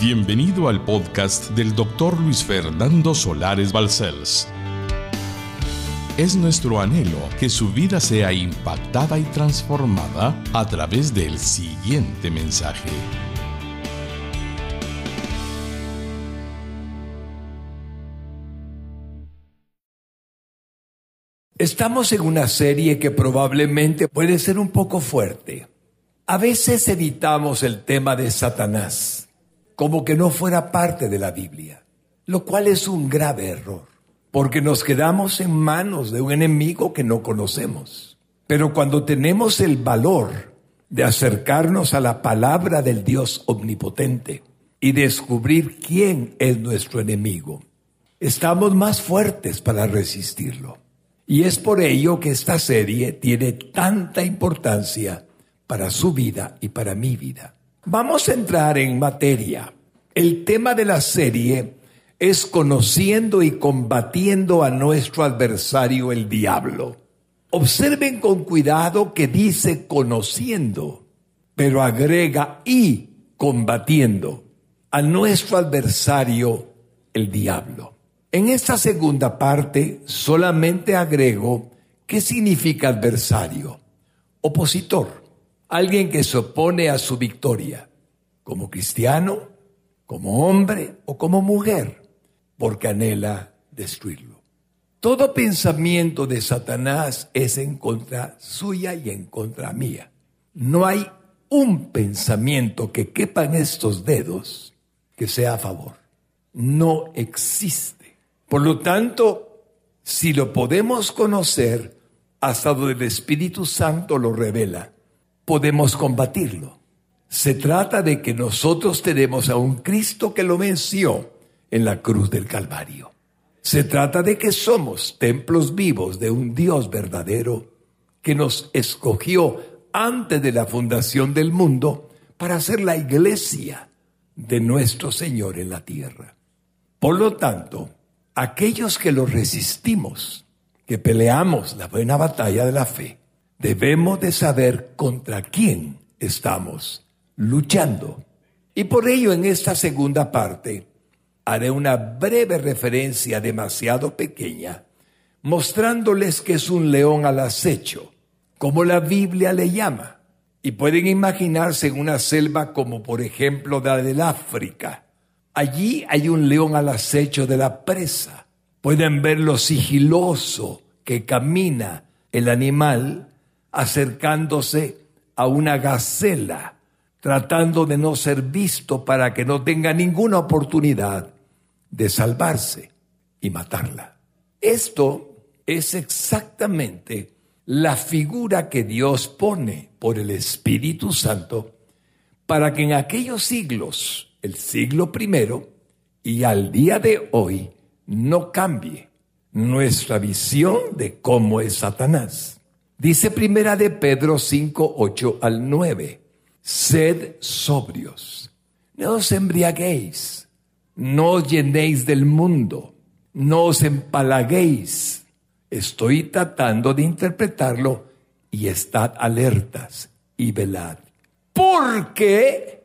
Bienvenido al podcast del doctor Luis Fernando Solares Balcells. Es nuestro anhelo que su vida sea impactada y transformada a través del siguiente mensaje. Estamos en una serie que probablemente puede ser un poco fuerte. A veces evitamos el tema de Satanás como que no fuera parte de la Biblia, lo cual es un grave error, porque nos quedamos en manos de un enemigo que no conocemos. Pero cuando tenemos el valor de acercarnos a la palabra del Dios omnipotente y descubrir quién es nuestro enemigo, estamos más fuertes para resistirlo. Y es por ello que esta serie tiene tanta importancia para su vida y para mi vida. Vamos a entrar en materia. El tema de la serie es conociendo y combatiendo a nuestro adversario el diablo. Observen con cuidado que dice conociendo, pero agrega y combatiendo a nuestro adversario el diablo. En esta segunda parte solamente agrego qué significa adversario, opositor alguien que se opone a su victoria, como cristiano, como hombre o como mujer, porque anhela destruirlo. Todo pensamiento de Satanás es en contra suya y en contra mía. No hay un pensamiento que quepa en estos dedos que sea a favor. No existe. Por lo tanto, si lo podemos conocer hasta donde el Espíritu Santo lo revela, podemos combatirlo. Se trata de que nosotros tenemos a un Cristo que lo venció en la cruz del Calvario. Se trata de que somos templos vivos de un Dios verdadero que nos escogió antes de la fundación del mundo para ser la iglesia de nuestro Señor en la tierra. Por lo tanto, aquellos que lo resistimos, que peleamos la buena batalla de la fe, debemos de saber contra quién estamos luchando. Y por ello en esta segunda parte haré una breve referencia demasiado pequeña, mostrándoles que es un león al acecho, como la Biblia le llama. Y pueden imaginarse en una selva como por ejemplo la del África. Allí hay un león al acecho de la presa. Pueden ver lo sigiloso que camina el animal acercándose a una gacela, tratando de no ser visto para que no tenga ninguna oportunidad de salvarse y matarla. Esto es exactamente la figura que Dios pone por el Espíritu Santo para que en aquellos siglos, el siglo primero y al día de hoy, no cambie nuestra visión de cómo es Satanás. Dice primera de Pedro 5, 8 al 9. Sed sobrios, no os embriaguéis, no os llenéis del mundo, no os empalaguéis. Estoy tratando de interpretarlo y estad alertas y velad. Porque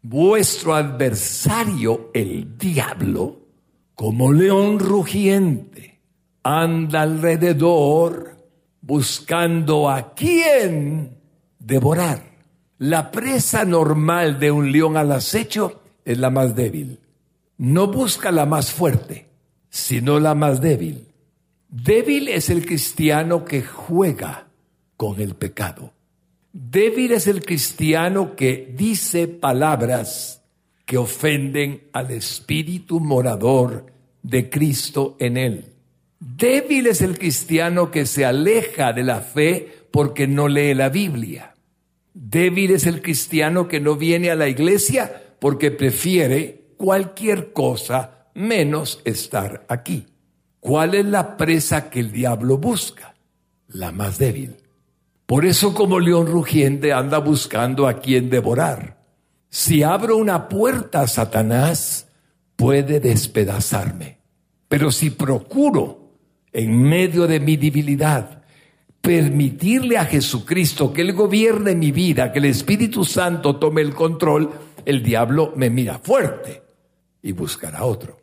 vuestro adversario, el diablo, como león rugiente, anda alrededor buscando a quién devorar. La presa normal de un león al acecho es la más débil. No busca la más fuerte, sino la más débil. Débil es el cristiano que juega con el pecado. Débil es el cristiano que dice palabras que ofenden al espíritu morador de Cristo en él. Débil es el cristiano que se aleja de la fe porque no lee la Biblia. Débil es el cristiano que no viene a la iglesia porque prefiere cualquier cosa menos estar aquí. ¿Cuál es la presa que el diablo busca? La más débil. Por eso como león rugiente anda buscando a quien devorar. Si abro una puerta a Satanás, puede despedazarme. Pero si procuro en medio de mi debilidad, permitirle a Jesucristo que Él gobierne mi vida, que el Espíritu Santo tome el control, el diablo me mira fuerte y buscará otro.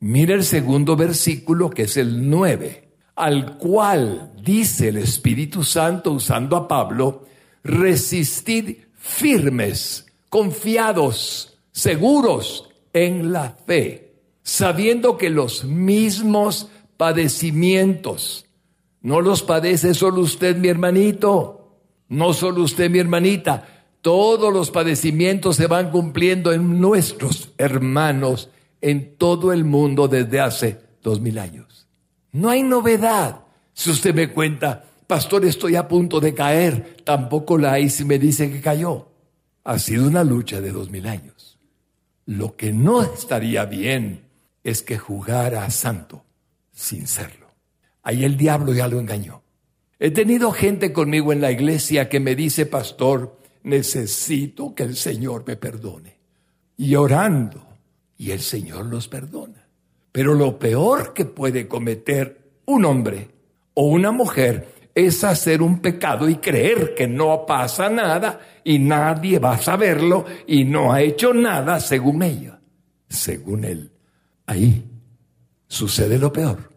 Mira el segundo versículo que es el 9, al cual dice el Espíritu Santo usando a Pablo, resistid firmes, confiados, seguros en la fe, sabiendo que los mismos padecimientos, no los padece solo usted, mi hermanito, no solo usted, mi hermanita, todos los padecimientos se van cumpliendo en nuestros hermanos en todo el mundo desde hace dos mil años. No hay novedad. Si usted me cuenta, pastor, estoy a punto de caer, tampoco la hay si me dice que cayó. Ha sido una lucha de dos mil años. Lo que no estaría bien es que jugara santo sin serlo. Ahí el diablo ya lo engañó. He tenido gente conmigo en la iglesia que me dice, pastor, necesito que el Señor me perdone. Y orando, y el Señor los perdona. Pero lo peor que puede cometer un hombre o una mujer es hacer un pecado y creer que no pasa nada y nadie va a saberlo y no ha hecho nada según ella, según él. Ahí sucede lo peor.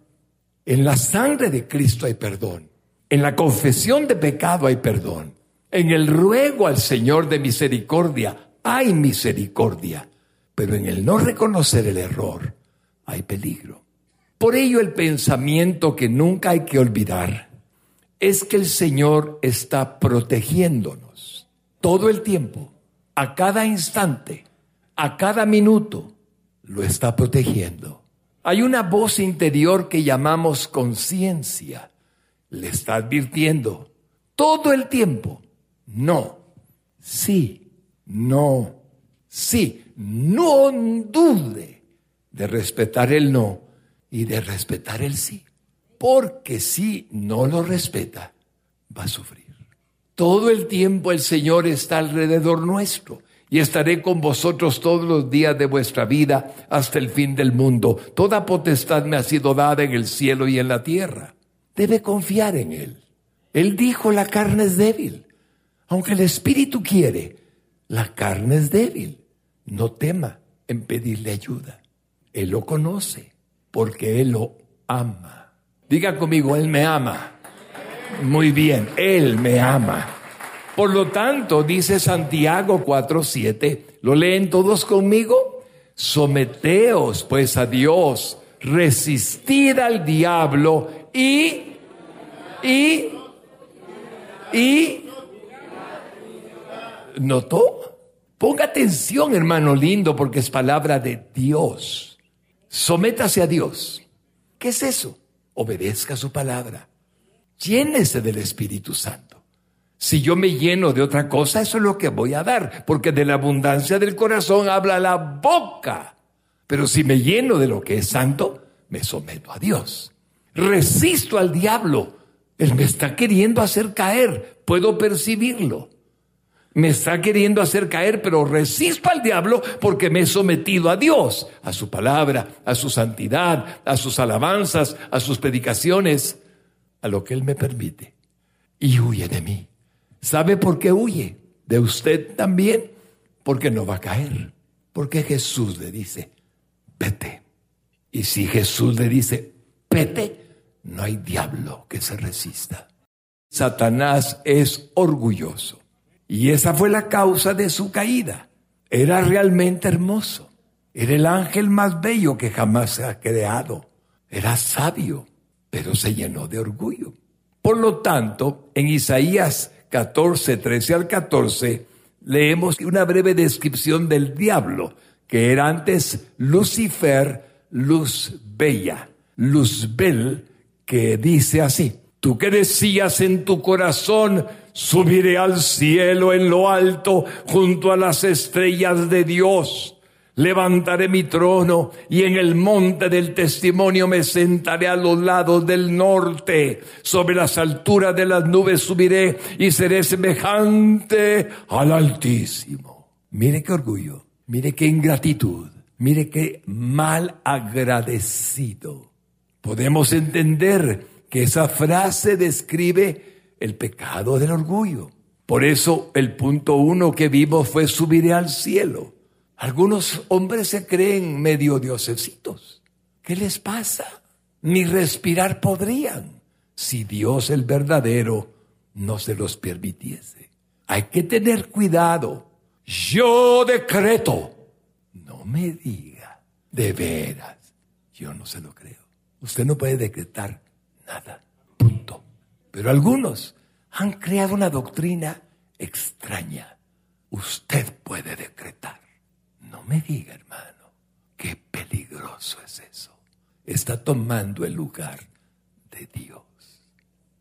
En la sangre de Cristo hay perdón. En la confesión de pecado hay perdón. En el ruego al Señor de misericordia hay misericordia. Pero en el no reconocer el error hay peligro. Por ello el pensamiento que nunca hay que olvidar es que el Señor está protegiéndonos todo el tiempo, a cada instante, a cada minuto, lo está protegiendo. Hay una voz interior que llamamos conciencia. Le está advirtiendo todo el tiempo, no, sí, no, sí. No dude de respetar el no y de respetar el sí. Porque si no lo respeta, va a sufrir. Todo el tiempo el Señor está alrededor nuestro y estaré con vosotros todos los días de vuestra vida hasta el fin del mundo. Toda potestad me ha sido dada en el cielo y en la tierra. Debe confiar en Él. Él dijo, la carne es débil. Aunque el Espíritu quiere, la carne es débil. No tema en pedirle ayuda. Él lo conoce porque Él lo ama. Diga conmigo, Él me ama. Muy bien, Él me ama. Por lo tanto, dice Santiago 4:7, ¿lo leen todos conmigo? Someteos pues a Dios, resistid al diablo y, y, y, ¿notó? Ponga atención, hermano lindo, porque es palabra de Dios. Sométase a Dios. ¿Qué es eso? Obedezca su palabra. Llénese del Espíritu Santo. Si yo me lleno de otra cosa, eso es lo que voy a dar, porque de la abundancia del corazón habla la boca. Pero si me lleno de lo que es santo, me someto a Dios. Resisto al diablo. Él me está queriendo hacer caer. Puedo percibirlo. Me está queriendo hacer caer, pero resisto al diablo porque me he sometido a Dios, a su palabra, a su santidad, a sus alabanzas, a sus predicaciones, a lo que Él me permite. Y huye de mí. ¿Sabe por qué huye? De usted también, porque no va a caer. Porque Jesús le dice, vete. Y si Jesús le dice, vete, no hay diablo que se resista. Satanás es orgulloso. Y esa fue la causa de su caída. Era realmente hermoso. Era el ángel más bello que jamás se ha creado. Era sabio, pero se llenó de orgullo. Por lo tanto, en Isaías 14, 13 al 14, leemos una breve descripción del diablo, que era antes Lucifer, luz bella, Luzbel, que dice así, tú que decías en tu corazón, subiré al cielo en lo alto, junto a las estrellas de Dios levantaré mi trono y en el monte del testimonio me sentaré a los lados del norte. Sobre las alturas de las nubes subiré y seré semejante al Altísimo. Mire qué orgullo, mire qué ingratitud, mire qué mal agradecido. Podemos entender que esa frase describe el pecado del orgullo. Por eso el punto uno que vimos fue subiré al cielo. Algunos hombres se creen medio diosesitos. ¿Qué les pasa? Ni respirar podrían si Dios el verdadero no se los permitiese. Hay que tener cuidado. Yo decreto. No me diga, de veras. Yo no se lo creo. Usted no puede decretar nada. Punto. Pero algunos han creado una doctrina extraña. Usted puede decretar. Me diga, hermano, qué peligroso es eso. Está tomando el lugar de Dios.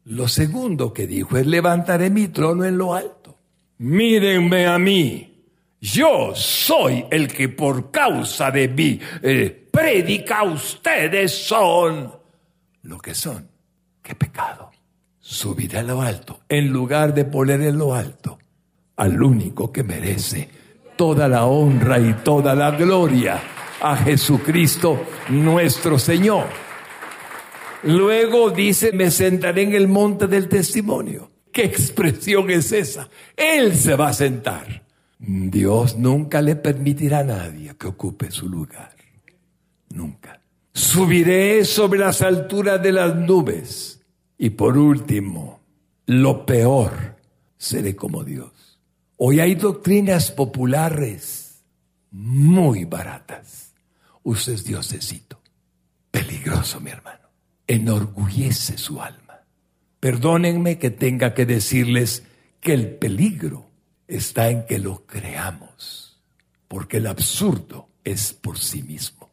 Lo segundo que dijo es levantaré mi trono en lo alto. Mírenme a mí. Yo soy el que por causa de mí eh, predica. Ustedes son lo que son. Qué pecado. Subiré a lo alto en lugar de poner en lo alto al único que merece toda la honra y toda la gloria a Jesucristo nuestro Señor. Luego dice, me sentaré en el monte del testimonio. ¿Qué expresión es esa? Él se va a sentar. Dios nunca le permitirá a nadie que ocupe su lugar. Nunca. Subiré sobre las alturas de las nubes. Y por último, lo peor, seré como Dios. Hoy hay doctrinas populares muy baratas. Usted es diosecito. Peligroso, mi hermano. Enorgullece su alma. Perdónenme que tenga que decirles que el peligro está en que lo creamos, porque el absurdo es por sí mismo.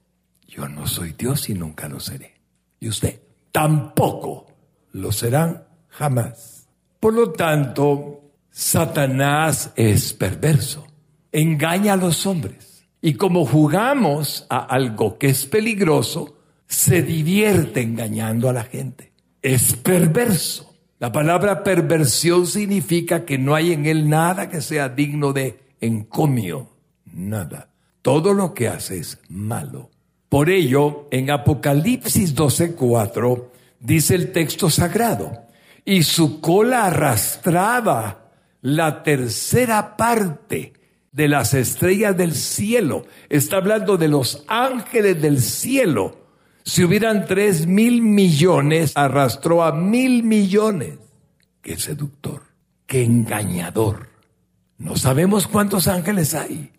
Yo no soy Dios y nunca lo seré. Y usted tampoco lo serán jamás. Por lo tanto, Satanás es perverso, engaña a los hombres. Y como jugamos a algo que es peligroso, se divierte engañando a la gente. Es perverso. La palabra perversión significa que no hay en él nada que sea digno de encomio. Nada. Todo lo que hace es malo. Por ello, en Apocalipsis 12:4 dice el texto sagrado, y su cola arrastraba la tercera parte de las estrellas del cielo. Está hablando de los ángeles del cielo. Si hubieran tres mil millones, arrastró a mil millones. Qué seductor, qué engañador. No sabemos cuántos ángeles hay.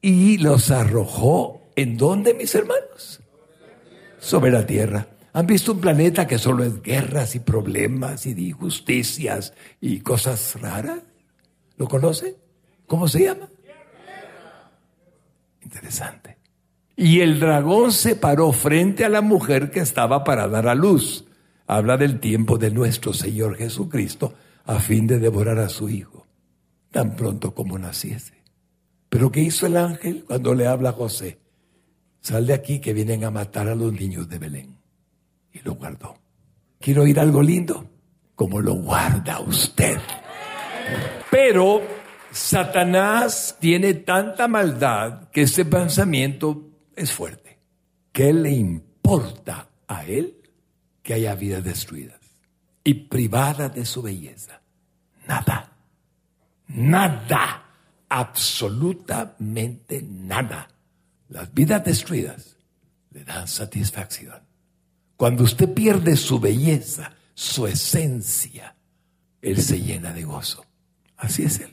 Y los arrojó en dónde, mis hermanos? Sobre la tierra. ¿Han visto un planeta que solo es guerras y problemas y injusticias y cosas raras? ¿Lo conoce? ¿Cómo se llama? Interesante. Y el dragón se paró frente a la mujer que estaba para dar a luz. Habla del tiempo de nuestro Señor Jesucristo a fin de devorar a su hijo, tan pronto como naciese. Pero ¿qué hizo el ángel cuando le habla a José? Sal de aquí que vienen a matar a los niños de Belén. Y lo guardó. Quiero oír algo lindo, como lo guarda usted. Pero Satanás tiene tanta maldad que ese pensamiento es fuerte. ¿Qué le importa a él que haya vidas destruidas y privadas de su belleza? Nada. Nada. Absolutamente nada. Las vidas destruidas le dan satisfacción. Cuando usted pierde su belleza, su esencia, él se llena de gozo. Así es Él.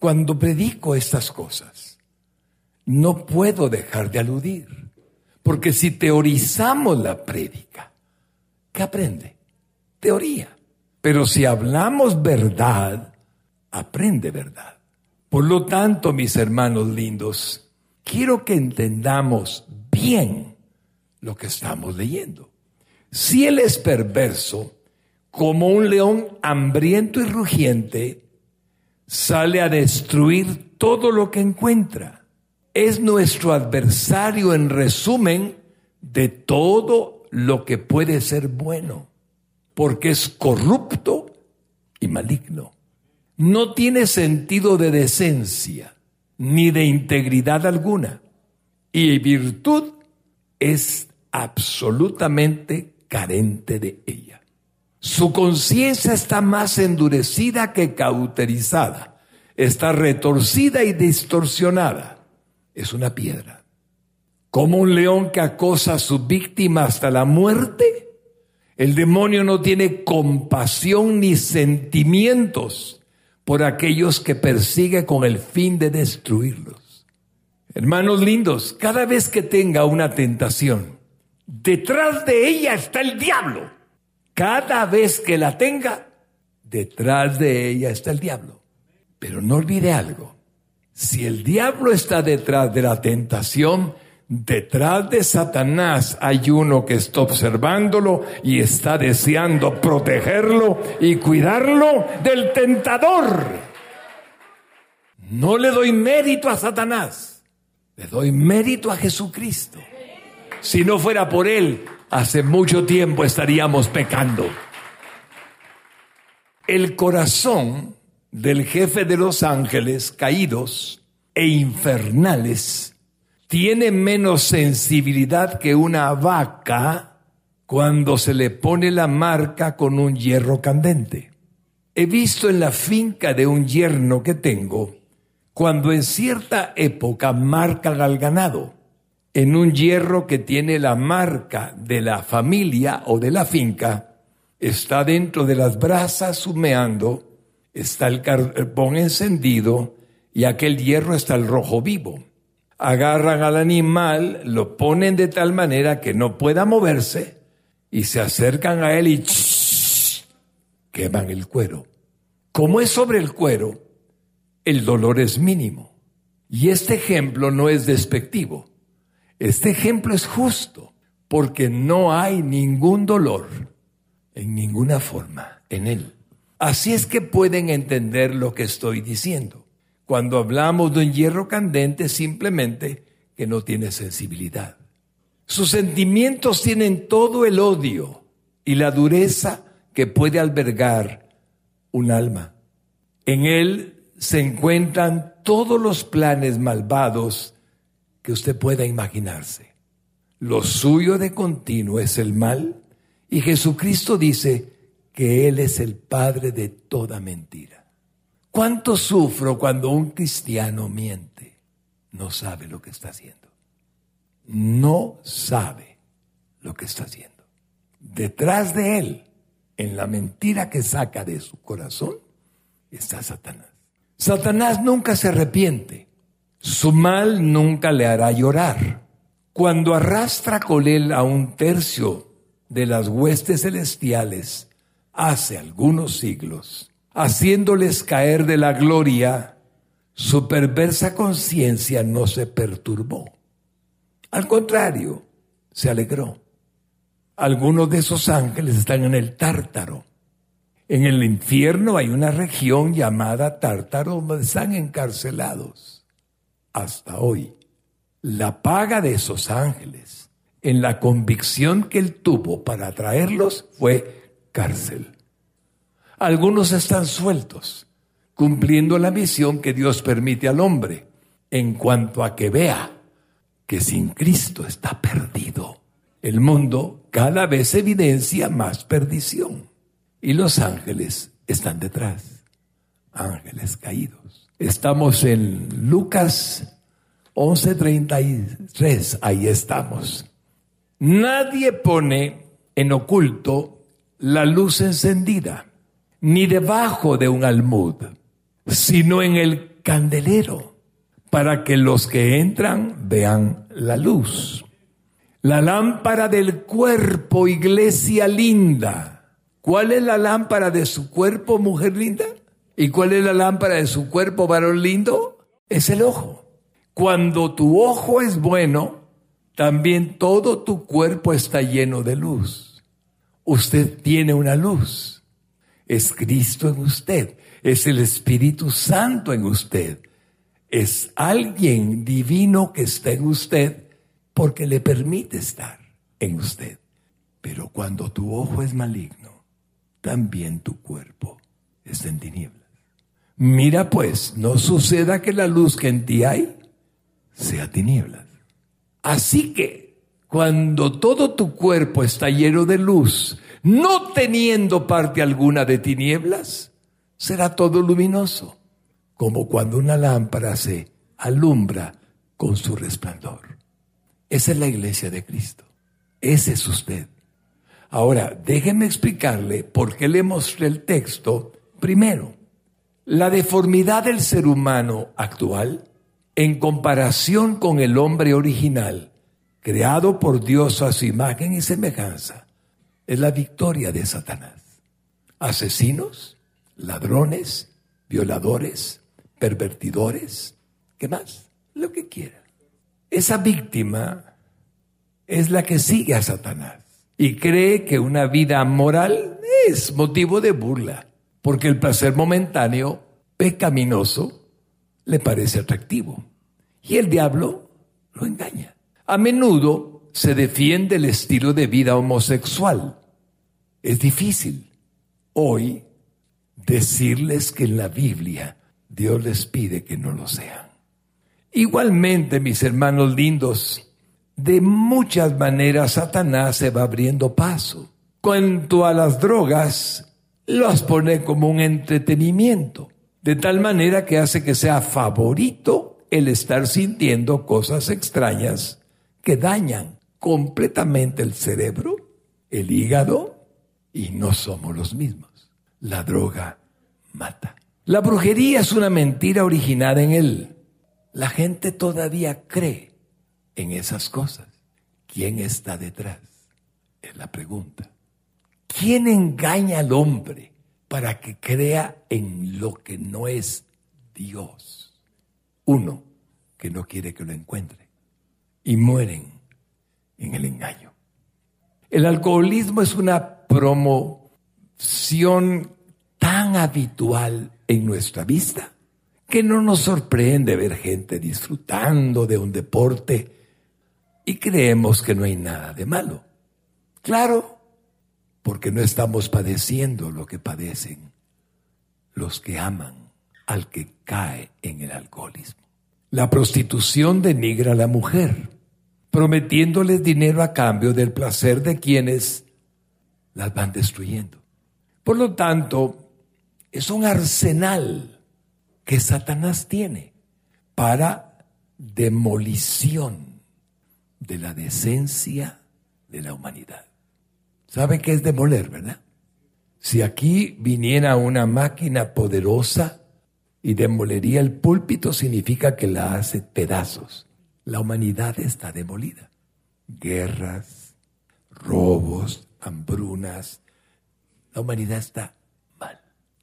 Cuando predico estas cosas, no puedo dejar de aludir, porque si teorizamos la prédica, ¿qué aprende? Teoría. Pero si hablamos verdad, aprende verdad. Por lo tanto, mis hermanos lindos, quiero que entendamos bien lo que estamos leyendo. Si Él es perverso, como un león hambriento y rugiente, sale a destruir todo lo que encuentra. Es nuestro adversario en resumen de todo lo que puede ser bueno, porque es corrupto y maligno. No tiene sentido de decencia ni de integridad alguna. Y virtud es absolutamente carente de ella. Su conciencia está más endurecida que cauterizada, está retorcida y distorsionada. es una piedra. Como un león que acosa a su víctima hasta la muerte, el demonio no tiene compasión ni sentimientos por aquellos que persigue con el fin de destruirlos. Hermanos lindos, cada vez que tenga una tentación, detrás de ella está el diablo. Cada vez que la tenga, detrás de ella está el diablo. Pero no olvide algo. Si el diablo está detrás de la tentación, detrás de Satanás hay uno que está observándolo y está deseando protegerlo y cuidarlo del tentador. No le doy mérito a Satanás, le doy mérito a Jesucristo. Si no fuera por él, hace mucho tiempo estaríamos pecando. El corazón del jefe de los ángeles caídos e infernales tiene menos sensibilidad que una vaca cuando se le pone la marca con un hierro candente. He visto en la finca de un yerno que tengo, cuando en cierta época marcan al ganado, en un hierro que tiene la marca de la familia o de la finca, está dentro de las brasas humeando está el carbón encendido y aquel hierro está el rojo vivo. Agarran al animal, lo ponen de tal manera que no pueda moverse y se acercan a él y queman el cuero. Como es sobre el cuero, el dolor es mínimo. Y este ejemplo no es despectivo. Este ejemplo es justo porque no hay ningún dolor en ninguna forma en él. Así es que pueden entender lo que estoy diciendo. Cuando hablamos de un hierro candente, simplemente que no tiene sensibilidad. Sus sentimientos tienen todo el odio y la dureza que puede albergar un alma. En él se encuentran todos los planes malvados que usted pueda imaginarse. Lo suyo de continuo es el mal y Jesucristo dice, que Él es el padre de toda mentira. ¿Cuánto sufro cuando un cristiano miente? No sabe lo que está haciendo. No sabe lo que está haciendo. Detrás de Él, en la mentira que saca de su corazón, está Satanás. Satanás nunca se arrepiente. Su mal nunca le hará llorar. Cuando arrastra con él a un tercio de las huestes celestiales, hace algunos siglos, haciéndoles caer de la gloria, su perversa conciencia no se perturbó. Al contrario, se alegró. Algunos de esos ángeles están en el tártaro. En el infierno hay una región llamada tártaro donde están encarcelados. Hasta hoy, la paga de esos ángeles en la convicción que él tuvo para traerlos fue cárcel. Algunos están sueltos, cumpliendo la misión que Dios permite al hombre, en cuanto a que vea que sin Cristo está perdido. El mundo cada vez evidencia más perdición. Y los ángeles están detrás. Ángeles caídos. Estamos en Lucas 11:33. Ahí estamos. Nadie pone en oculto la luz encendida, ni debajo de un almud, sino en el candelero, para que los que entran vean la luz. La lámpara del cuerpo, iglesia linda. ¿Cuál es la lámpara de su cuerpo, mujer linda? ¿Y cuál es la lámpara de su cuerpo, varón lindo? Es el ojo. Cuando tu ojo es bueno, también todo tu cuerpo está lleno de luz. Usted tiene una luz. Es Cristo en usted. Es el Espíritu Santo en usted. Es alguien divino que está en usted porque le permite estar en usted. Pero cuando tu ojo es maligno, también tu cuerpo está en tinieblas. Mira pues, no suceda que la luz que en ti hay sea tinieblas. Así que cuando todo tu cuerpo está lleno de luz, no teniendo parte alguna de tinieblas, será todo luminoso, como cuando una lámpara se alumbra con su resplandor. Esa es la iglesia de Cristo. Ese es usted. Ahora, déjeme explicarle por qué le mostré el texto primero. La deformidad del ser humano actual, en comparación con el hombre original, creado por Dios a su imagen y semejanza, es la victoria de Satanás. Asesinos, ladrones, violadores, pervertidores, ¿qué más? Lo que quiera. Esa víctima es la que sigue a Satanás y cree que una vida moral es motivo de burla, porque el placer momentáneo, pecaminoso, le parece atractivo. Y el diablo lo engaña. A menudo se defiende el estilo de vida homosexual. Es difícil hoy decirles que en la Biblia Dios les pide que no lo sean. Igualmente, mis hermanos lindos, de muchas maneras Satanás se va abriendo paso. Cuanto a las drogas, las pone como un entretenimiento, de tal manera que hace que sea favorito el estar sintiendo cosas extrañas que dañan completamente el cerebro, el hígado, y no somos los mismos. La droga mata. La brujería es una mentira originada en él. La gente todavía cree en esas cosas. ¿Quién está detrás? Es la pregunta. ¿Quién engaña al hombre para que crea en lo que no es Dios? Uno que no quiere que lo encuentre y mueren en el engaño. El alcoholismo es una promoción tan habitual en nuestra vista que no nos sorprende ver gente disfrutando de un deporte y creemos que no hay nada de malo. Claro, porque no estamos padeciendo lo que padecen los que aman al que cae en el alcoholismo. La prostitución denigra a la mujer prometiéndoles dinero a cambio del placer de quienes las van destruyendo. Por lo tanto, es un arsenal que Satanás tiene para demolición de la decencia de la humanidad. ¿Sabe qué es demoler, verdad? Si aquí viniera una máquina poderosa y demolería el púlpito, significa que la hace pedazos la humanidad está demolida. Guerras, robos, hambrunas. La humanidad está mal.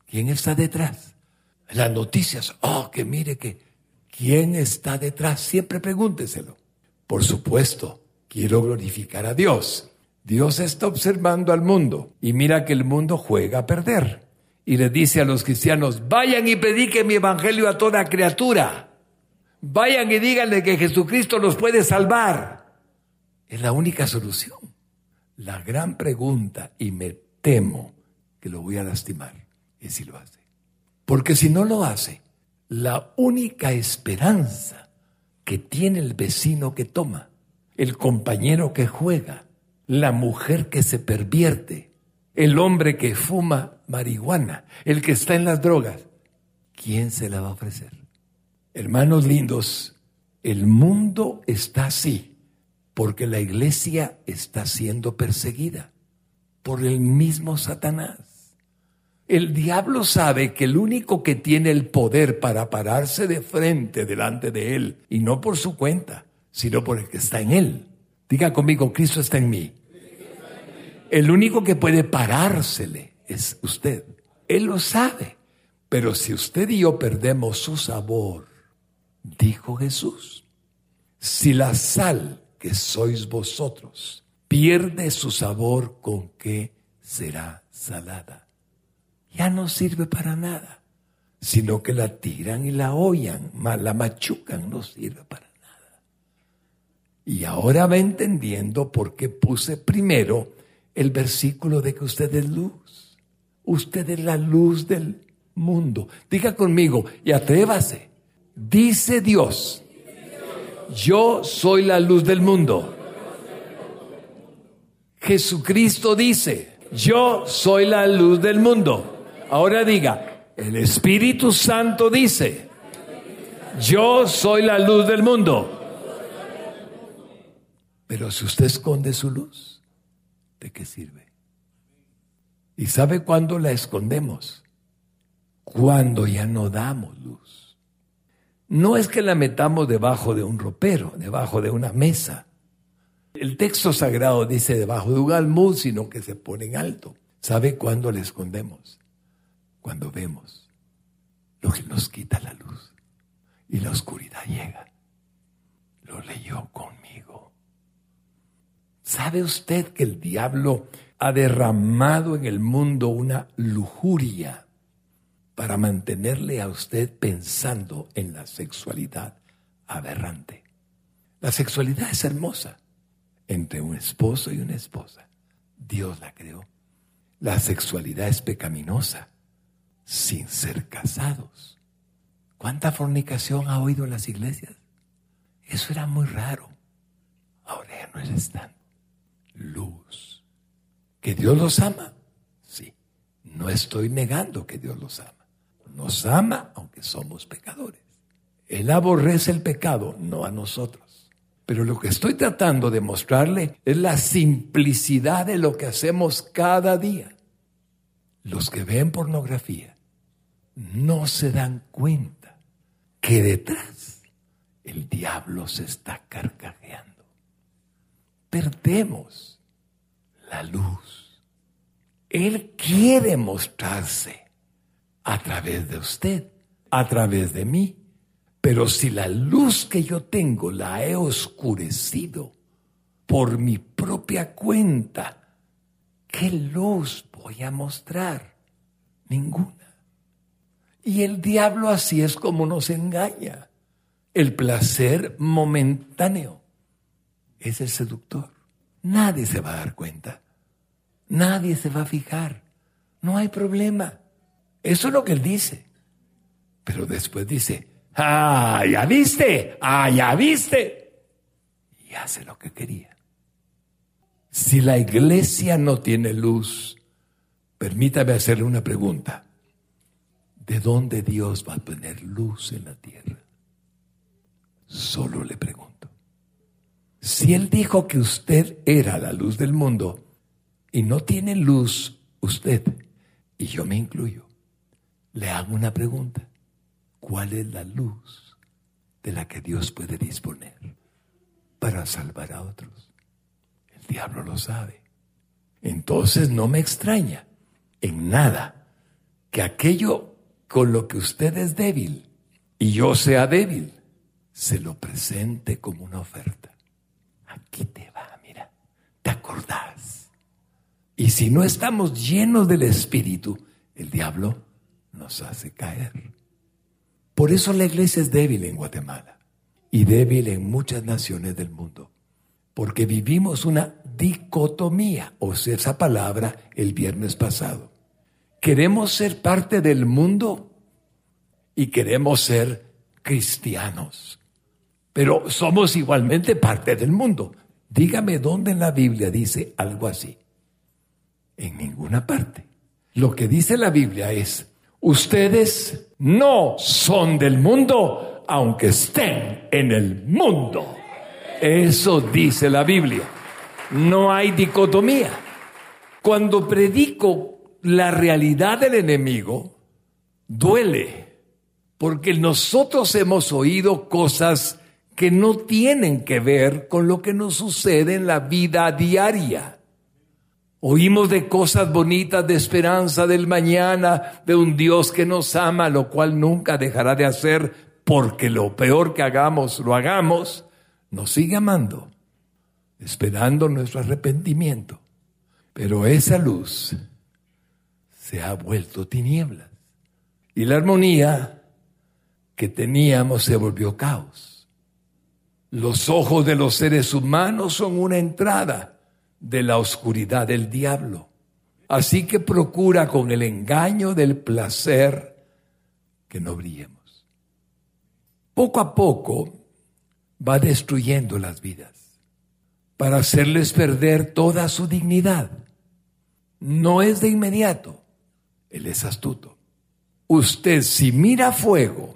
¿Quién está detrás? Las noticias, oh, que mire que, ¿quién está detrás? Siempre pregúnteselo. Por supuesto, quiero glorificar a Dios. Dios está observando al mundo y mira que el mundo juega a perder. Y le dice a los cristianos, vayan y prediquen mi evangelio a toda criatura. Vayan y díganle que Jesucristo los puede salvar. Es la única solución. La gran pregunta, y me temo que lo voy a lastimar, es si lo hace. Porque si no lo hace, la única esperanza que tiene el vecino que toma, el compañero que juega, la mujer que se pervierte, el hombre que fuma marihuana, el que está en las drogas, ¿quién se la va a ofrecer? Hermanos lindos, el mundo está así porque la iglesia está siendo perseguida por el mismo Satanás. El diablo sabe que el único que tiene el poder para pararse de frente delante de él, y no por su cuenta, sino por el que está en él. Diga conmigo, Cristo está en mí. El único que puede parársele es usted. Él lo sabe. Pero si usted y yo perdemos su sabor, dijo Jesús, si la sal que sois vosotros pierde su sabor, ¿con qué será salada? Ya no sirve para nada, sino que la tiran y la hollan, la machucan, no sirve para nada. Y ahora va entendiendo por qué puse primero el versículo de que usted es luz. Usted es la luz del mundo. Diga conmigo y atrévase. Dice Dios, yo soy la luz del mundo. Jesucristo dice, yo soy la luz del mundo. Ahora diga, el Espíritu Santo dice, yo soy la luz del mundo. Pero si usted esconde su luz, ¿de qué sirve? ¿Y sabe cuándo la escondemos? Cuando ya no damos luz. No es que la metamos debajo de un ropero, debajo de una mesa. El texto sagrado dice debajo de un almud, sino que se pone en alto. ¿Sabe cuándo la escondemos? Cuando vemos lo que nos quita la luz y la oscuridad llega. Lo leyó conmigo. ¿Sabe usted que el diablo ha derramado en el mundo una lujuria para mantenerle a usted pensando en la sexualidad aberrante? La sexualidad es hermosa entre un esposo y una esposa. Dios la creó. La sexualidad es pecaminosa sin ser casados. ¿Cuánta fornicación ha oído en las iglesias? Eso era muy raro. Ahora ya no es tanto. Luz. ¿Que Dios los ama? Sí. No estoy negando que Dios los ama. Nos ama aunque somos pecadores. Él aborrece el pecado, no a nosotros. Pero lo que estoy tratando de mostrarle es la simplicidad de lo que hacemos cada día. Los que ven pornografía no se dan cuenta que detrás el diablo se está carcajeando. Perdemos la luz. Él quiere mostrarse a través de usted, a través de mí. Pero si la luz que yo tengo la he oscurecido por mi propia cuenta, ¿qué luz voy a mostrar? Ninguna. Y el diablo así es como nos engaña. El placer momentáneo es el seductor. Nadie se va a dar cuenta. Nadie se va a fijar. No hay problema. Eso es lo que él dice. Pero después dice, ah, ya viste, ah, ya viste. Y hace lo que quería. Si la iglesia no tiene luz, permítame hacerle una pregunta. ¿De dónde Dios va a tener luz en la tierra? Solo le pregunto. Si Él dijo que usted era la luz del mundo y no tiene luz usted, y yo me incluyo, le hago una pregunta. ¿Cuál es la luz de la que Dios puede disponer para salvar a otros? El diablo lo sabe. Entonces no me extraña en nada que aquello con lo que usted es débil y yo sea débil, se lo presente como una oferta. Aquí te va, mira, te acordás. Y si no estamos llenos del Espíritu, el diablo nos hace caer. Por eso la iglesia es débil en Guatemala y débil en muchas naciones del mundo, porque vivimos una dicotomía, o sea, esa palabra el viernes pasado. Queremos ser parte del mundo y queremos ser cristianos. Pero somos igualmente parte del mundo. Dígame dónde en la Biblia dice algo así. En ninguna parte. Lo que dice la Biblia es, ustedes no son del mundo, aunque estén en el mundo. Eso dice la Biblia. No hay dicotomía. Cuando predico la realidad del enemigo, duele, porque nosotros hemos oído cosas que no tienen que ver con lo que nos sucede en la vida diaria. Oímos de cosas bonitas, de esperanza del mañana, de un Dios que nos ama, lo cual nunca dejará de hacer, porque lo peor que hagamos, lo hagamos, nos sigue amando, esperando nuestro arrepentimiento. Pero esa luz se ha vuelto tinieblas. Y la armonía que teníamos se volvió caos. Los ojos de los seres humanos son una entrada de la oscuridad del diablo. Así que procura con el engaño del placer que no brillemos. Poco a poco va destruyendo las vidas para hacerles perder toda su dignidad. No es de inmediato. Él es astuto. Usted si mira fuego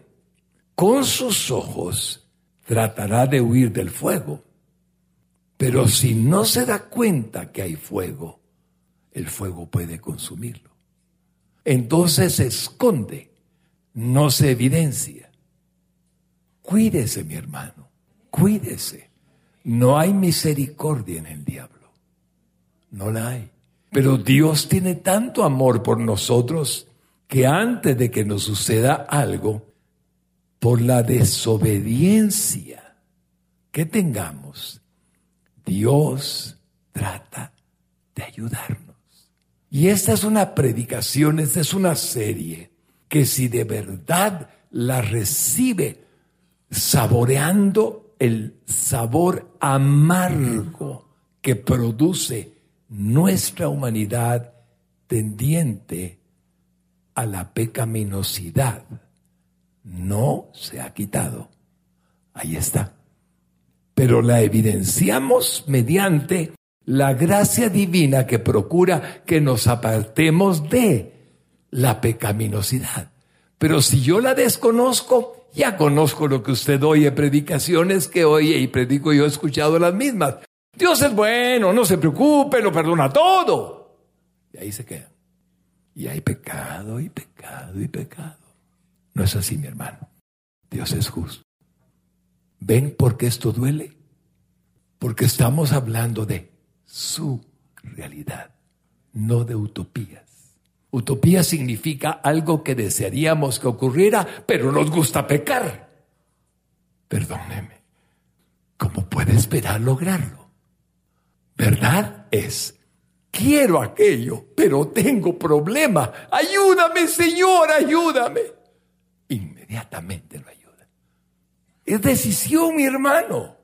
con sus ojos, tratará de huir del fuego. Pero si no se da cuenta que hay fuego, el fuego puede consumirlo. Entonces se esconde, no se evidencia. Cuídese, mi hermano, cuídese. No hay misericordia en el diablo. No la hay. Pero Dios tiene tanto amor por nosotros que antes de que nos suceda algo, por la desobediencia que tengamos, Dios trata de ayudarnos. Y esta es una predicación, esta es una serie que si de verdad la recibe saboreando el sabor amargo que produce nuestra humanidad tendiente a la pecaminosidad, no se ha quitado. Ahí está. Pero la evidenciamos mediante la gracia divina que procura que nos apartemos de la pecaminosidad. Pero si yo la desconozco, ya conozco lo que usted oye, predicaciones que oye y predico yo he escuchado las mismas. Dios es bueno, no se preocupe, lo perdona todo. Y ahí se quedan. Y hay pecado y pecado y pecado. No es así, mi hermano. Dios es justo. ¿Ven por qué esto duele? Porque estamos hablando de su realidad, no de utopías. Utopía significa algo que desearíamos que ocurriera, pero nos gusta pecar. Perdóneme, ¿cómo puede esperar lograrlo? ¿Verdad? Es, quiero aquello, pero tengo problema. Ayúdame, Señor, ayúdame. Inmediatamente lo ayuda. Es decisión, mi hermano.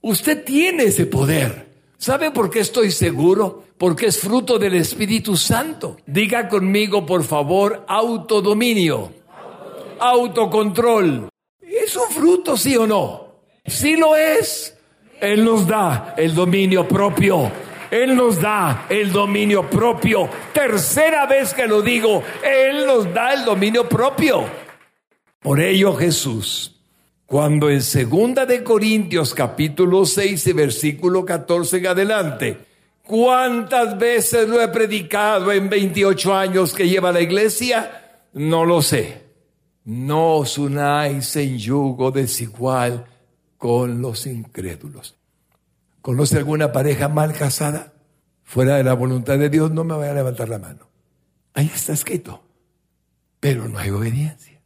Usted tiene ese poder. ¿Sabe por qué estoy seguro? Porque es fruto del Espíritu Santo. Diga conmigo, por favor, autodominio, autocontrol. ¿Es un fruto, sí o no? Sí lo es. Él nos da el dominio propio. Él nos da el dominio propio. Tercera vez que lo digo, Él nos da el dominio propio. Por ello Jesús cuando en segunda de Corintios capítulo 6 y versículo 14 en adelante, ¿cuántas veces lo he predicado en 28 años que lleva la iglesia? No lo sé. No os unáis en yugo desigual con los incrédulos. ¿Conoce alguna pareja mal casada? Fuera de la voluntad de Dios, no me vaya a levantar la mano. Ahí está escrito. Pero no hay obediencia.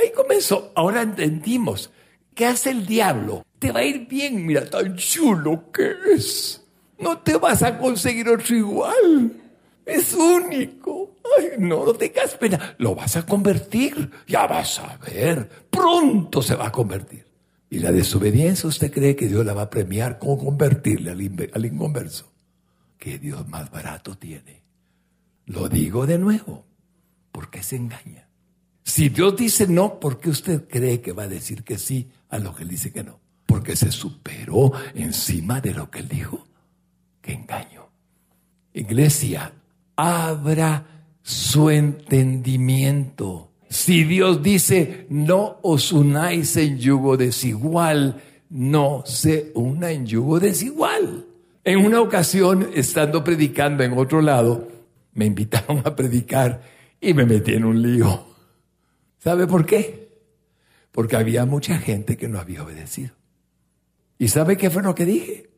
Ahí comenzó. Ahora entendimos. ¿Qué hace el diablo? Te va a ir bien, mira, tan chulo que es. No te vas a conseguir otro igual. Es único. Ay, no, no tengas pena. Lo vas a convertir. Ya vas a ver. Pronto se va a convertir. Y la desobediencia, ¿usted cree que Dios la va a premiar con convertirle al, al inconverso? ¿Qué Dios más barato tiene? Lo digo de nuevo, porque se engaña. Si Dios dice no, ¿por qué usted cree que va a decir que sí a lo que él dice que no? Porque se superó encima de lo que él dijo. ¡Qué engaño! Iglesia, abra su entendimiento. Si Dios dice no os unáis en yugo desigual, no se una en yugo desigual. En una ocasión, estando predicando en otro lado, me invitaron a predicar y me metí en un lío. ¿Sabe por qué? Porque había mucha gente que no había obedecido. ¿Y sabe qué fue lo que dije?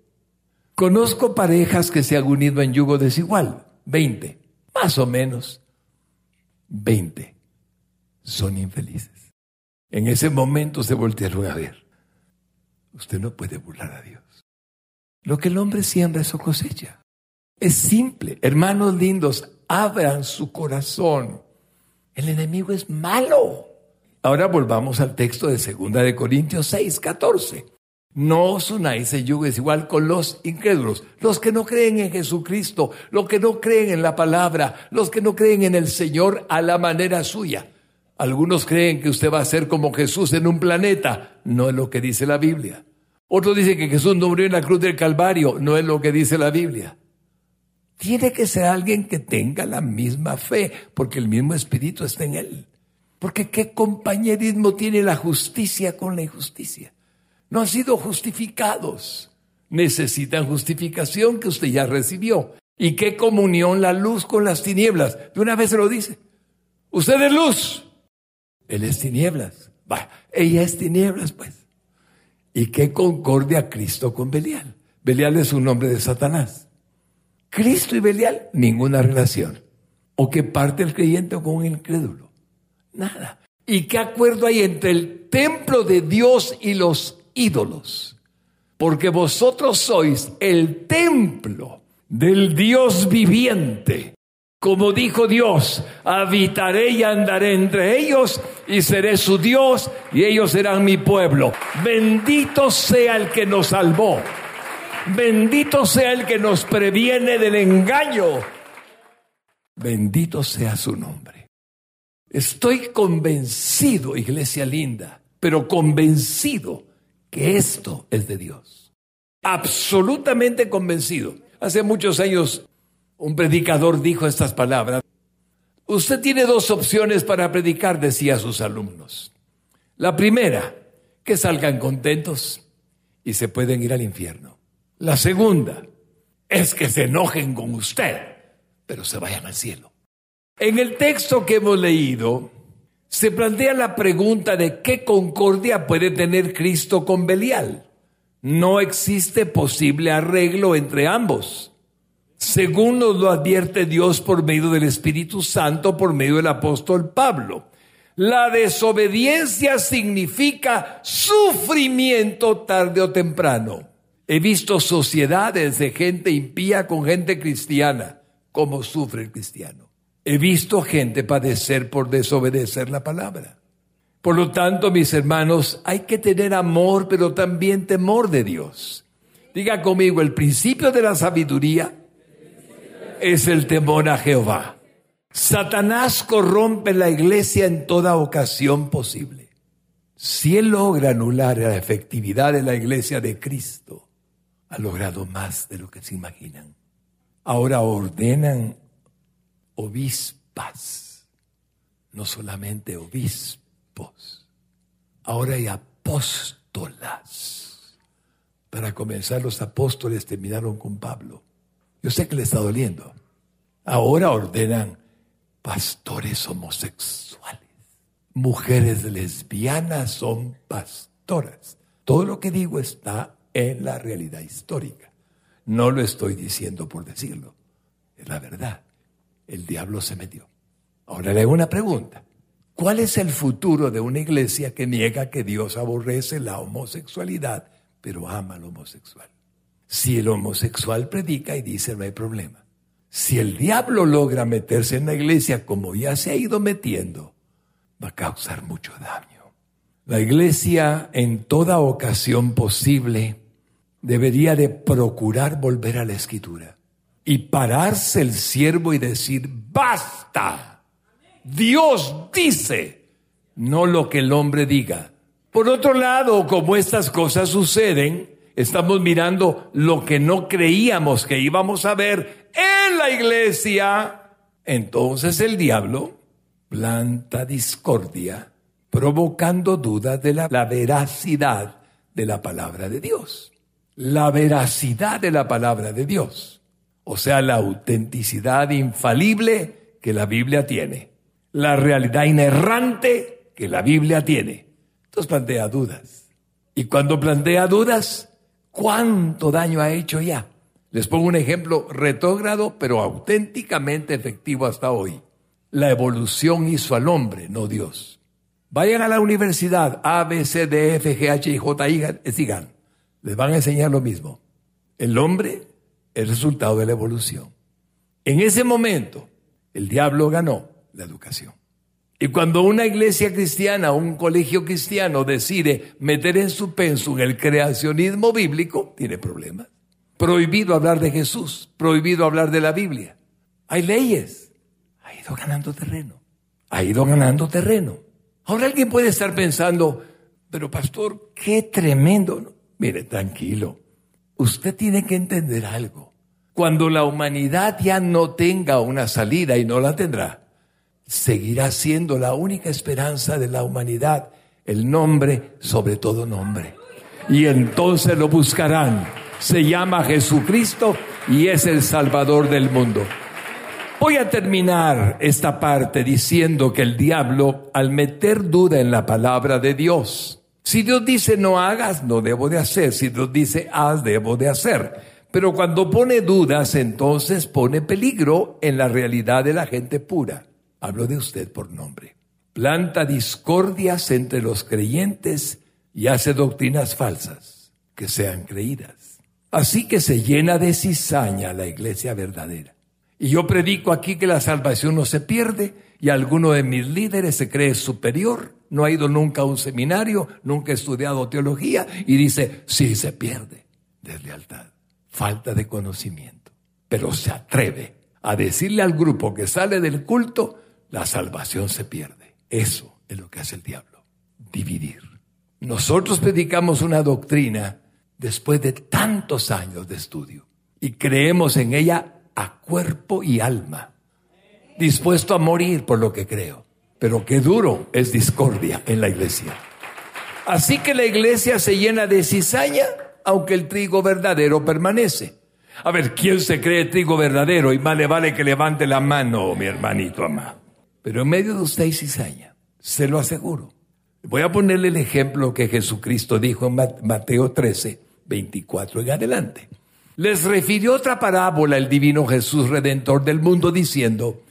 Conozco parejas que se han unido en yugo desigual, 20, más o menos 20 son infelices. En ese momento se voltearon a ver. Usted no puede burlar a Dios. Lo que el hombre siembra, eso cosecha. Es simple. Hermanos lindos, abran su corazón el enemigo es malo. Ahora volvamos al texto de 2 de Corintios 6, 14. No os unáis en igual con los incrédulos, los que no creen en Jesucristo, los que no creen en la palabra, los que no creen en el Señor a la manera suya. Algunos creen que usted va a ser como Jesús en un planeta, no es lo que dice la Biblia. Otros dicen que Jesús no murió en la cruz del Calvario, no es lo que dice la Biblia. Tiene que ser alguien que tenga la misma fe, porque el mismo Espíritu está en él. Porque qué compañerismo tiene la justicia con la injusticia. No han sido justificados. necesitan justificación que usted ya recibió. ¿Y qué comunión la luz con las tinieblas? De una vez se lo dice. Usted es luz. Él es tinieblas. Va, ella es tinieblas, pues. ¿Y qué concordia Cristo con Belial? Belial es un nombre de Satanás. Cristo y Belial, ninguna relación. ¿O qué parte el creyente con un incrédulo? Nada. ¿Y qué acuerdo hay entre el templo de Dios y los ídolos? Porque vosotros sois el templo del Dios viviente. Como dijo Dios, habitaré y andaré entre ellos y seré su Dios y ellos serán mi pueblo. Bendito sea el que nos salvó. Bendito sea el que nos previene del engaño. Bendito sea su nombre. Estoy convencido, iglesia linda, pero convencido que esto es de Dios. Absolutamente convencido. Hace muchos años un predicador dijo estas palabras. Usted tiene dos opciones para predicar, decía a sus alumnos. La primera, que salgan contentos y se pueden ir al infierno. La segunda es que se enojen con usted, pero se vayan al cielo. En el texto que hemos leído, se plantea la pregunta de qué concordia puede tener Cristo con Belial. No existe posible arreglo entre ambos. Según nos lo advierte Dios por medio del Espíritu Santo, por medio del apóstol Pablo. La desobediencia significa sufrimiento tarde o temprano. He visto sociedades de gente impía con gente cristiana, como sufre el cristiano. He visto gente padecer por desobedecer la palabra. Por lo tanto, mis hermanos, hay que tener amor, pero también temor de Dios. Diga conmigo, el principio de la sabiduría es el temor a Jehová. Satanás corrompe la iglesia en toda ocasión posible. Si él logra anular la efectividad de la iglesia de Cristo, ha logrado más de lo que se imaginan. Ahora ordenan obispas, no solamente obispos, ahora hay apóstolas. Para comenzar, los apóstoles terminaron con Pablo. Yo sé que le está doliendo. Ahora ordenan pastores homosexuales. Mujeres lesbianas son pastoras. Todo lo que digo está en la realidad histórica. No lo estoy diciendo por decirlo, es la verdad. El diablo se metió. Ahora le hago una pregunta. ¿Cuál es el futuro de una iglesia que niega que Dios aborrece la homosexualidad, pero ama al homosexual? Si el homosexual predica y dice no hay problema. Si el diablo logra meterse en la iglesia como ya se ha ido metiendo, va a causar mucho daño. La iglesia en toda ocasión posible debería de procurar volver a la escritura y pararse el siervo y decir, basta, Dios dice, no lo que el hombre diga. Por otro lado, como estas cosas suceden, estamos mirando lo que no creíamos que íbamos a ver en la iglesia. Entonces el diablo planta discordia, provocando dudas de la, la veracidad de la palabra de Dios la veracidad de la palabra de Dios, o sea, la autenticidad infalible que la Biblia tiene, la realidad inerrante que la Biblia tiene. Entonces plantea dudas. Y cuando plantea dudas, ¿cuánto daño ha hecho ya? Les pongo un ejemplo retrógrado, pero auténticamente efectivo hasta hoy. La evolución hizo al hombre, no Dios. Vayan a la universidad, A, B, C, D, F, G, H, I, J, I, sigan les van a enseñar lo mismo. El hombre es resultado de la evolución. En ese momento, el diablo ganó la educación. Y cuando una iglesia cristiana, un colegio cristiano decide meter en su pensum el creacionismo bíblico, tiene problemas. Prohibido hablar de Jesús, prohibido hablar de la Biblia. Hay leyes. Ha ido ganando terreno. Ha ido ganando terreno. Ahora alguien puede estar pensando, pero pastor, qué tremendo. Mire, tranquilo. Usted tiene que entender algo. Cuando la humanidad ya no tenga una salida y no la tendrá, seguirá siendo la única esperanza de la humanidad el nombre sobre todo nombre. Y entonces lo buscarán. Se llama Jesucristo y es el Salvador del mundo. Voy a terminar esta parte diciendo que el diablo, al meter duda en la palabra de Dios, si Dios dice no hagas, no debo de hacer. Si Dios dice haz, debo de hacer. Pero cuando pone dudas, entonces pone peligro en la realidad de la gente pura. Hablo de usted por nombre. Planta discordias entre los creyentes y hace doctrinas falsas que sean creídas. Así que se llena de cizaña la iglesia verdadera. Y yo predico aquí que la salvación no se pierde y alguno de mis líderes se cree superior, no ha ido nunca a un seminario, nunca ha estudiado teología y dice, sí se pierde. Deslealtad, falta de conocimiento. Pero se atreve a decirle al grupo que sale del culto, la salvación se pierde. Eso es lo que hace el diablo, dividir. Nosotros predicamos una doctrina después de tantos años de estudio y creemos en ella a cuerpo y alma, dispuesto a morir por lo que creo. Pero qué duro es discordia en la iglesia. Así que la iglesia se llena de cizaña, aunque el trigo verdadero permanece. A ver, ¿quién se cree trigo verdadero? Y más le vale que levante la mano, mi hermanito amado. Pero en medio de usted hay cizaña, se lo aseguro. Voy a ponerle el ejemplo que Jesucristo dijo en Mateo 13, 24 en adelante les refirió otra parábola el divino Jesús Redentor del mundo diciendo,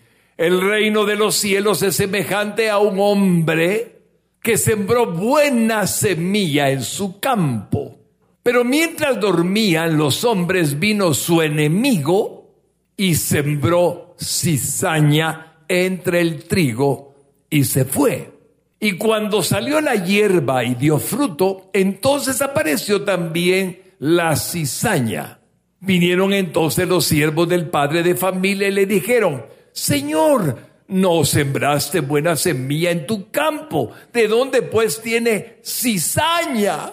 el reino de los cielos es semejante a un hombre que sembró buena semilla en su campo. Pero mientras dormían los hombres vino su enemigo y sembró cizaña entre el trigo y se fue. Y cuando salió la hierba y dio fruto, entonces apareció también la cizaña. Vinieron entonces los siervos del padre de familia y le dijeron, Señor, no sembraste buena semilla en tu campo, ¿de dónde pues tiene cizaña?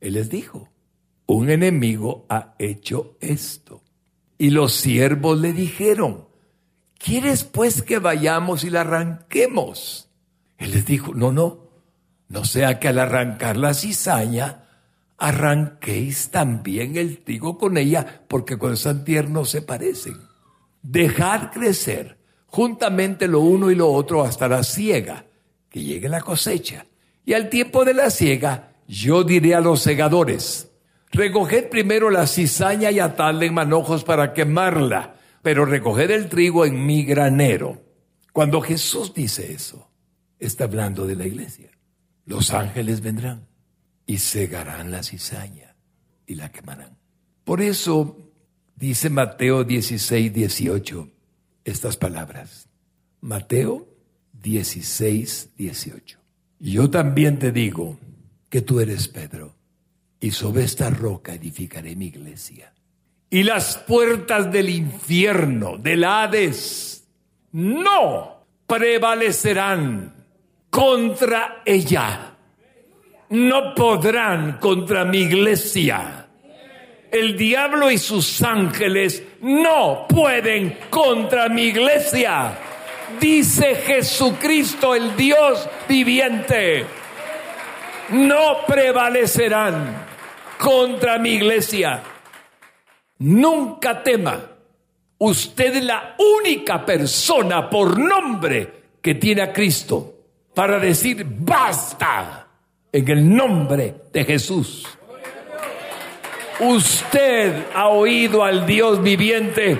Él les dijo, un enemigo ha hecho esto. Y los siervos le dijeron, ¿quieres pues que vayamos y la arranquemos? Él les dijo, no, no, no sea que al arrancar la cizaña arranquéis también el trigo con ella, porque con San tierno se parecen. Dejad crecer juntamente lo uno y lo otro hasta la siega, que llegue la cosecha. Y al tiempo de la siega, yo diré a los segadores, recoged primero la cizaña y atadla en manojos para quemarla, pero recoged el trigo en mi granero. Cuando Jesús dice eso, está hablando de la iglesia. Los ángeles vendrán y cegarán la cizaña y la quemarán. Por eso dice Mateo 16, 18 estas palabras. Mateo 16, 18. Yo también te digo que tú eres Pedro, y sobre esta roca edificaré mi iglesia. Y las puertas del infierno, del Hades, no prevalecerán contra ella no podrán contra mi iglesia. El diablo y sus ángeles no pueden contra mi iglesia. Dice Jesucristo, el Dios viviente. No prevalecerán contra mi iglesia. Nunca tema. Usted es la única persona por nombre que tiene a Cristo para decir basta en el nombre de Jesús. Usted ha oído al Dios viviente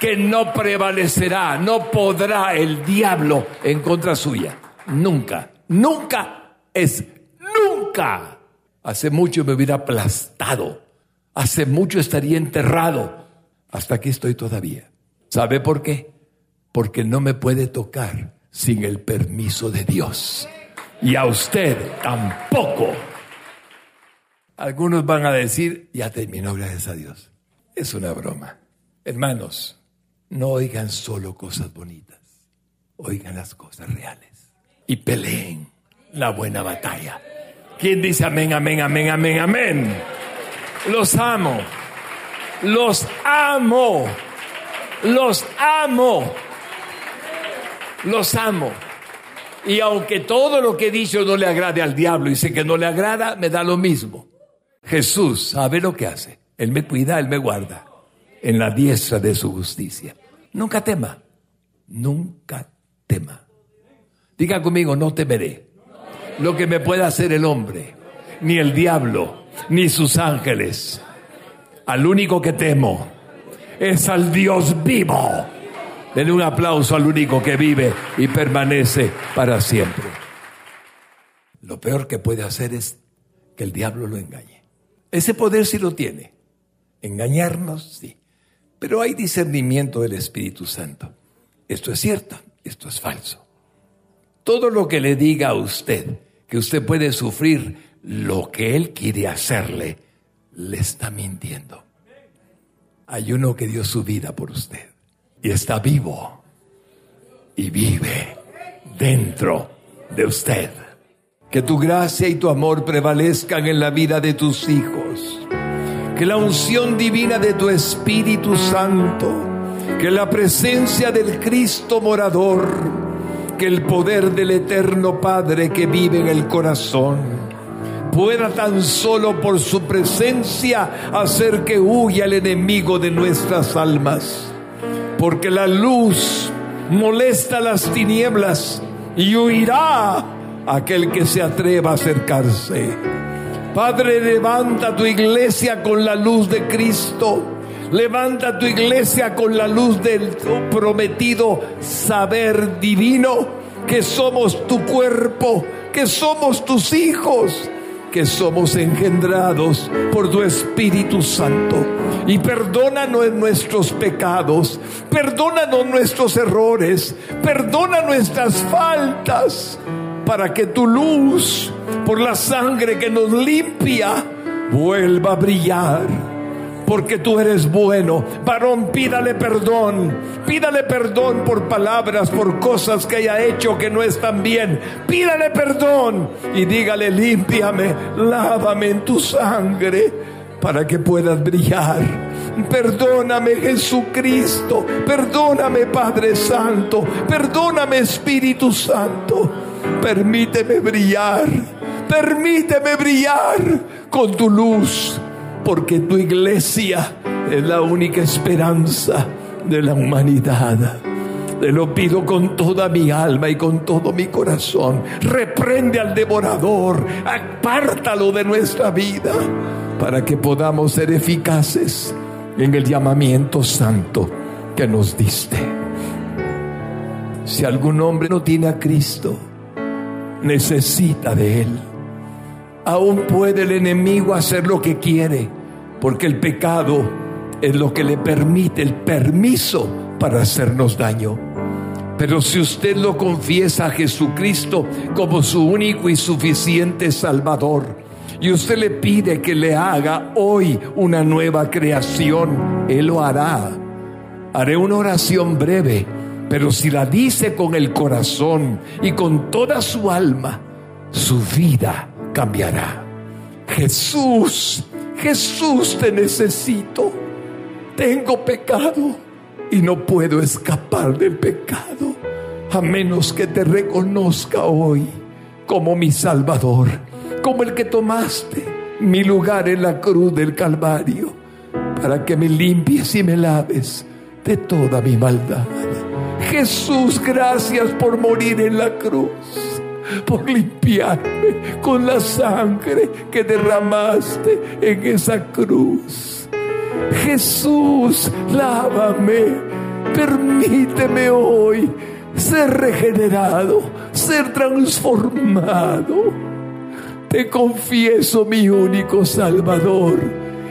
que no prevalecerá, no podrá el diablo en contra suya. Nunca, nunca es nunca. Hace mucho me hubiera aplastado, hace mucho estaría enterrado. Hasta aquí estoy todavía. ¿Sabe por qué? Porque no me puede tocar sin el permiso de Dios y a usted tampoco. Algunos van a decir, ya terminó, gracias a Dios. Es una broma. Hermanos, no oigan solo cosas bonitas, oigan las cosas reales y peleen la buena batalla. ¿Quién dice amén, amén, amén, amén, amén? Los amo, los amo, los amo, los amo. Y aunque todo lo que he dicho no le agrade al diablo y sé que no le agrada, me da lo mismo. Jesús sabe lo que hace. Él me cuida, Él me guarda en la diestra de su justicia. Nunca tema, nunca tema. Diga conmigo, no temeré lo que me pueda hacer el hombre, ni el diablo, ni sus ángeles. Al único que temo es al Dios vivo. Denle un aplauso al único que vive y permanece para siempre. Lo peor que puede hacer es que el diablo lo engañe. Ese poder sí lo tiene. Engañarnos, sí. Pero hay discernimiento del Espíritu Santo. Esto es cierto, esto es falso. Todo lo que le diga a usted que usted puede sufrir lo que Él quiere hacerle, le está mintiendo. Hay uno que dio su vida por usted y está vivo y vive dentro de usted. Que tu gracia y tu amor prevalezcan en la vida de tus hijos. Que la unción divina de tu Espíritu Santo, que la presencia del Cristo morador, que el poder del eterno Padre que vive en el corazón, pueda tan solo por su presencia hacer que huya el enemigo de nuestras almas. Porque la luz molesta las tinieblas y huirá aquel que se atreva a acercarse. Padre, levanta tu iglesia con la luz de Cristo. Levanta tu iglesia con la luz del prometido saber divino, que somos tu cuerpo, que somos tus hijos, que somos engendrados por tu Espíritu Santo. Y perdónanos nuestros pecados, perdónanos nuestros errores, perdona nuestras faltas para que tu luz, por la sangre que nos limpia, vuelva a brillar. Porque tú eres bueno. Varón, pídale perdón. Pídale perdón por palabras, por cosas que haya hecho que no están bien. Pídale perdón y dígale, límpiame, lávame en tu sangre para que puedas brillar. Perdóname Jesucristo. Perdóname Padre Santo. Perdóname Espíritu Santo permíteme brillar, permíteme brillar con tu luz, porque tu iglesia es la única esperanza de la humanidad. Te lo pido con toda mi alma y con todo mi corazón. Reprende al devorador, apártalo de nuestra vida, para que podamos ser eficaces en el llamamiento santo que nos diste. Si algún hombre no tiene a Cristo, necesita de Él. Aún puede el enemigo hacer lo que quiere, porque el pecado es lo que le permite el permiso para hacernos daño. Pero si usted lo confiesa a Jesucristo como su único y suficiente Salvador, y usted le pide que le haga hoy una nueva creación, Él lo hará. Haré una oración breve pero si la dice con el corazón y con toda su alma, su vida cambiará. Jesús, Jesús te necesito. Tengo pecado y no puedo escapar del pecado a menos que te reconozca hoy como mi Salvador, como el que tomaste mi lugar en la cruz del Calvario, para que me limpies y me laves de toda mi maldad. Jesús, gracias por morir en la cruz, por limpiarme con la sangre que derramaste en esa cruz. Jesús, lávame, permíteme hoy ser regenerado, ser transformado. Te confieso mi único Salvador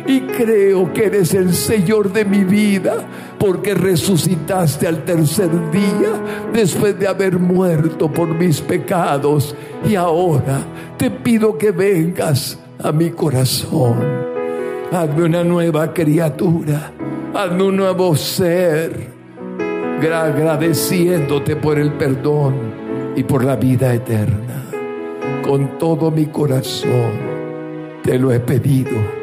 y creo que eres el Señor de mi vida porque resucitaste al tercer día después de haber muerto por mis pecados y ahora te pido que vengas a mi corazón. Hazme una nueva criatura, hazme un nuevo ser, agradeciéndote por el perdón y por la vida eterna. Con todo mi corazón te lo he pedido